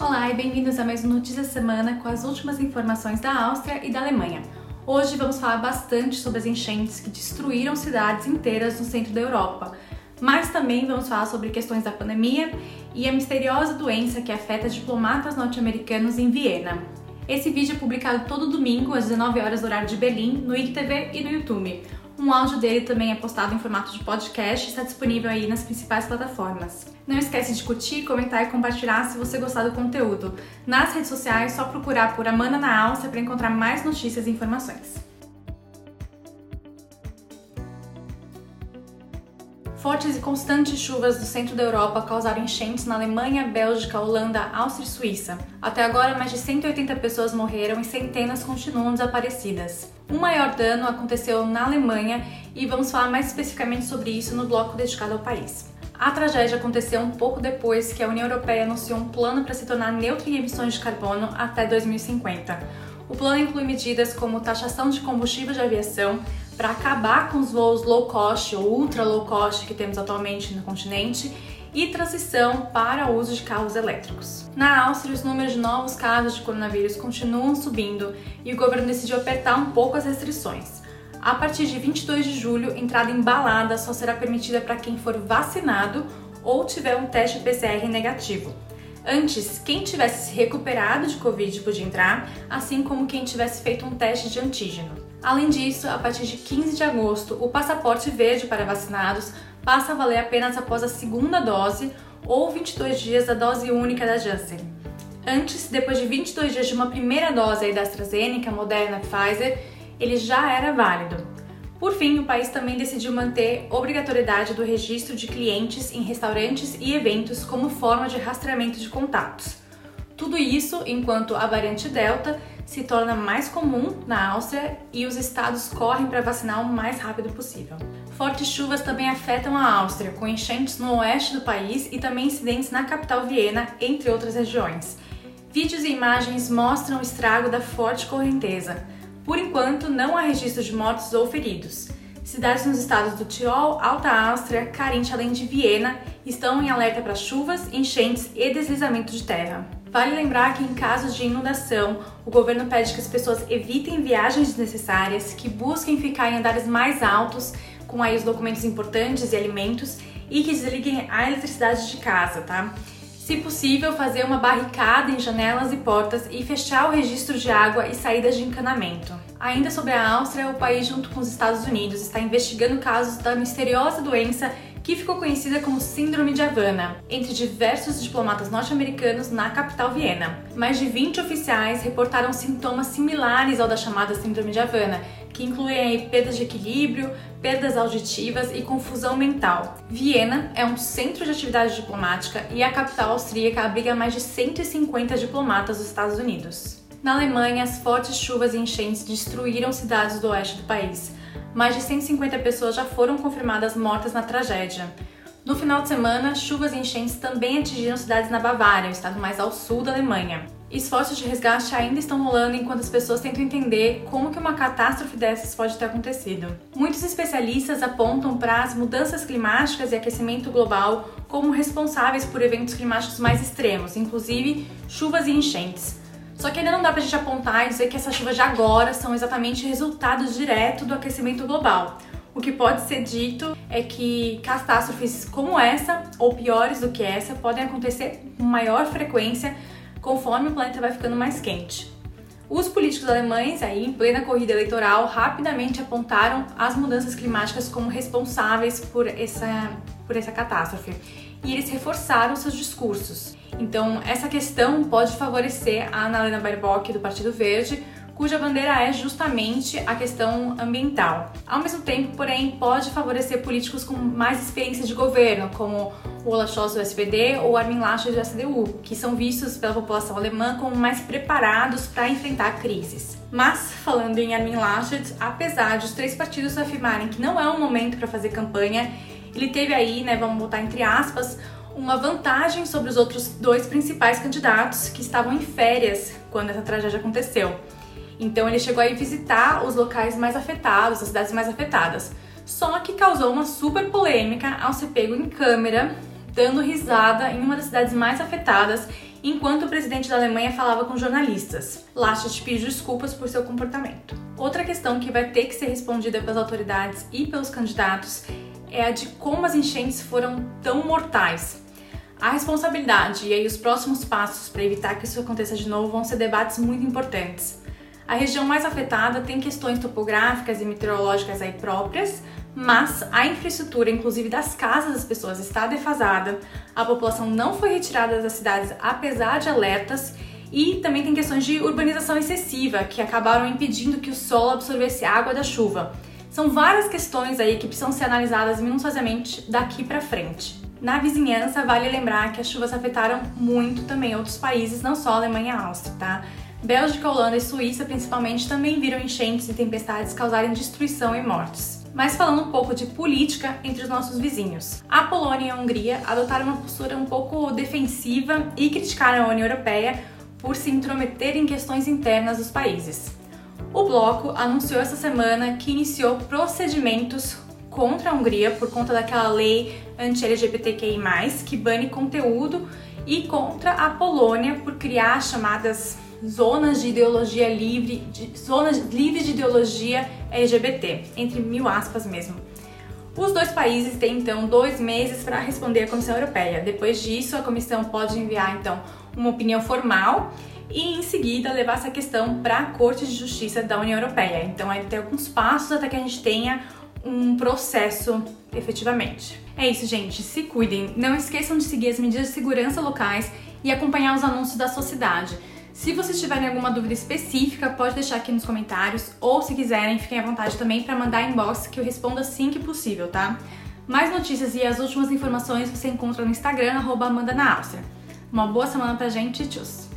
Olá e bem-vindos a mais um Notícia Semana com as últimas informações da Áustria e da Alemanha. Hoje vamos falar bastante sobre as enchentes que destruíram cidades inteiras no centro da Europa, mas também vamos falar sobre questões da pandemia e a misteriosa doença que afeta diplomatas norte-americanos em Viena. Esse vídeo é publicado todo domingo às 19 horas horário de Berlim, no IGTV e no YouTube. Um áudio dele também é postado em formato de podcast e está disponível aí nas principais plataformas. Não esquece de curtir, comentar e compartilhar se você gostar do conteúdo. Nas redes sociais, só procurar por Amanda na Áustria para encontrar mais notícias e informações. Fortes e constantes chuvas do centro da Europa causaram enchentes na Alemanha, Bélgica, Holanda, Áustria e Suíça. Até agora, mais de 180 pessoas morreram e centenas continuam desaparecidas. O maior dano aconteceu na Alemanha e vamos falar mais especificamente sobre isso no bloco dedicado ao país. A tragédia aconteceu um pouco depois que a União Europeia anunciou um plano para se tornar neutra em emissões de carbono até 2050. O plano inclui medidas como taxação de combustível de aviação para acabar com os voos low cost ou ultra low cost que temos atualmente no continente e transição para o uso de carros elétricos. Na Áustria, os números de novos casos de coronavírus continuam subindo e o governo decidiu apertar um pouco as restrições. A partir de 22 de julho, entrada em balada só será permitida para quem for vacinado ou tiver um teste PCR negativo. Antes, quem tivesse se recuperado de Covid podia entrar, assim como quem tivesse feito um teste de antígeno. Além disso, a partir de 15 de agosto, o passaporte verde para vacinados passa a valer apenas após a segunda dose ou 22 dias da dose única da Janssen. Antes, depois de 22 dias de uma primeira dose da AstraZeneca, Moderna, Pfizer, ele já era válido. Por fim, o país também decidiu manter obrigatoriedade do registro de clientes em restaurantes e eventos como forma de rastreamento de contatos. Tudo isso enquanto a variante Delta se torna mais comum na Áustria e os estados correm para vacinar o mais rápido possível. Fortes chuvas também afetam a Áustria, com enchentes no oeste do país e também incidentes na capital Viena, entre outras regiões. Vídeos e imagens mostram o estrago da forte correnteza. Por enquanto, não há registro de mortos ou feridos. Cidades nos estados do Tirol, Alta Áustria, Carinth, além de Viena, estão em alerta para chuvas, enchentes e deslizamento de terra. Vale lembrar que em casos de inundação, o governo pede que as pessoas evitem viagens desnecessárias, que busquem ficar em andares mais altos, com aí os documentos importantes e alimentos, e que desliguem a eletricidade de casa, tá? Se possível, fazer uma barricada em janelas e portas e fechar o registro de água e saídas de encanamento. Ainda sobre a Áustria, o país, junto com os Estados Unidos, está investigando casos da misteriosa doença que ficou conhecida como Síndrome de Havana, entre diversos diplomatas norte-americanos na capital Viena. Mais de 20 oficiais reportaram sintomas similares ao da chamada Síndrome de Havana, que incluem perdas de equilíbrio, perdas auditivas e confusão mental. Viena é um centro de atividade diplomática e a capital austríaca abriga mais de 150 diplomatas dos Estados Unidos. Na Alemanha, as fortes chuvas e enchentes destruíram cidades do oeste do país. Mais de 150 pessoas já foram confirmadas mortas na tragédia. No final de semana, chuvas e enchentes também atingiram cidades na Bavária, o estado mais ao sul da Alemanha. Esforços de resgate ainda estão rolando enquanto as pessoas tentam entender como que uma catástrofe dessas pode ter acontecido. Muitos especialistas apontam para as mudanças climáticas e aquecimento global como responsáveis por eventos climáticos mais extremos, inclusive chuvas e enchentes. Só que ainda não dá pra gente apontar e dizer que essas chuvas de agora são exatamente resultado direto do aquecimento global. O que pode ser dito é que catástrofes como essa, ou piores do que essa, podem acontecer com maior frequência conforme o planeta vai ficando mais quente. Os políticos alemães, aí, em plena corrida eleitoral, rapidamente apontaram as mudanças climáticas como responsáveis por essa, por essa catástrofe. E eles reforçaram seus discursos. Então, essa questão pode favorecer a Annalena Baerbock, do Partido Verde, cuja bandeira é justamente a questão ambiental. Ao mesmo tempo, porém, pode favorecer políticos com mais experiência de governo, como o Olaf Scholz do SPD ou Armin Laschet do CDU, que são vistos pela população alemã como mais preparados para enfrentar crises. Mas, falando em Armin Laschet, apesar de os três partidos afirmarem que não é um momento para fazer campanha, ele teve aí, né, vamos botar entre aspas, uma vantagem sobre os outros dois principais candidatos que estavam em férias quando essa tragédia aconteceu. Então ele chegou a visitar os locais mais afetados, as cidades mais afetadas. Só que causou uma super polêmica ao ser pego em câmera, dando risada em uma das cidades mais afetadas enquanto o presidente da Alemanha falava com jornalistas. Laschet pediu desculpas por seu comportamento. Outra questão que vai ter que ser respondida pelas autoridades e pelos candidatos é a de como as enchentes foram tão mortais. A responsabilidade e aí os próximos passos para evitar que isso aconteça de novo vão ser debates muito importantes. A região mais afetada tem questões topográficas e meteorológicas aí próprias, mas a infraestrutura, inclusive das casas das pessoas, está defasada. A população não foi retirada das cidades apesar de alertas e também tem questões de urbanização excessiva que acabaram impedindo que o solo absorvesse água da chuva. São várias questões aí que precisam ser analisadas minuciosamente daqui para frente. Na vizinhança, vale lembrar que as chuvas afetaram muito também outros países, não só a Alemanha e a Áustria, tá? Bélgica, Holanda e Suíça, principalmente, também viram enchentes e tempestades causarem destruição e mortes. Mas falando um pouco de política entre os nossos vizinhos. A Polônia e a Hungria adotaram uma postura um pouco defensiva e criticaram a União Europeia por se intrometer em questões internas dos países. O bloco anunciou essa semana que iniciou procedimentos contra a Hungria por conta daquela lei anti-LGBTQI+, que bane conteúdo, e contra a Polônia por criar chamadas zonas de ideologia livre, de, zonas livres de ideologia LGBT, entre mil aspas mesmo. Os dois países têm então dois meses para responder à Comissão Europeia. Depois disso, a Comissão pode enviar então uma opinião formal e em seguida levar essa questão para a Corte de Justiça da União Europeia. Então, vai ter alguns passos até que a gente tenha um processo efetivamente. É isso, gente. Se cuidem. Não esqueçam de seguir as medidas de segurança locais e acompanhar os anúncios da sociedade. Se vocês tiverem alguma dúvida específica, pode deixar aqui nos comentários ou se quiserem, fiquem à vontade também para mandar inbox que eu respondo assim que possível, tá? Mais notícias e as últimas informações você encontra no Instagram, arroba Amanda na Áustria. Uma boa semana pra gente tchau!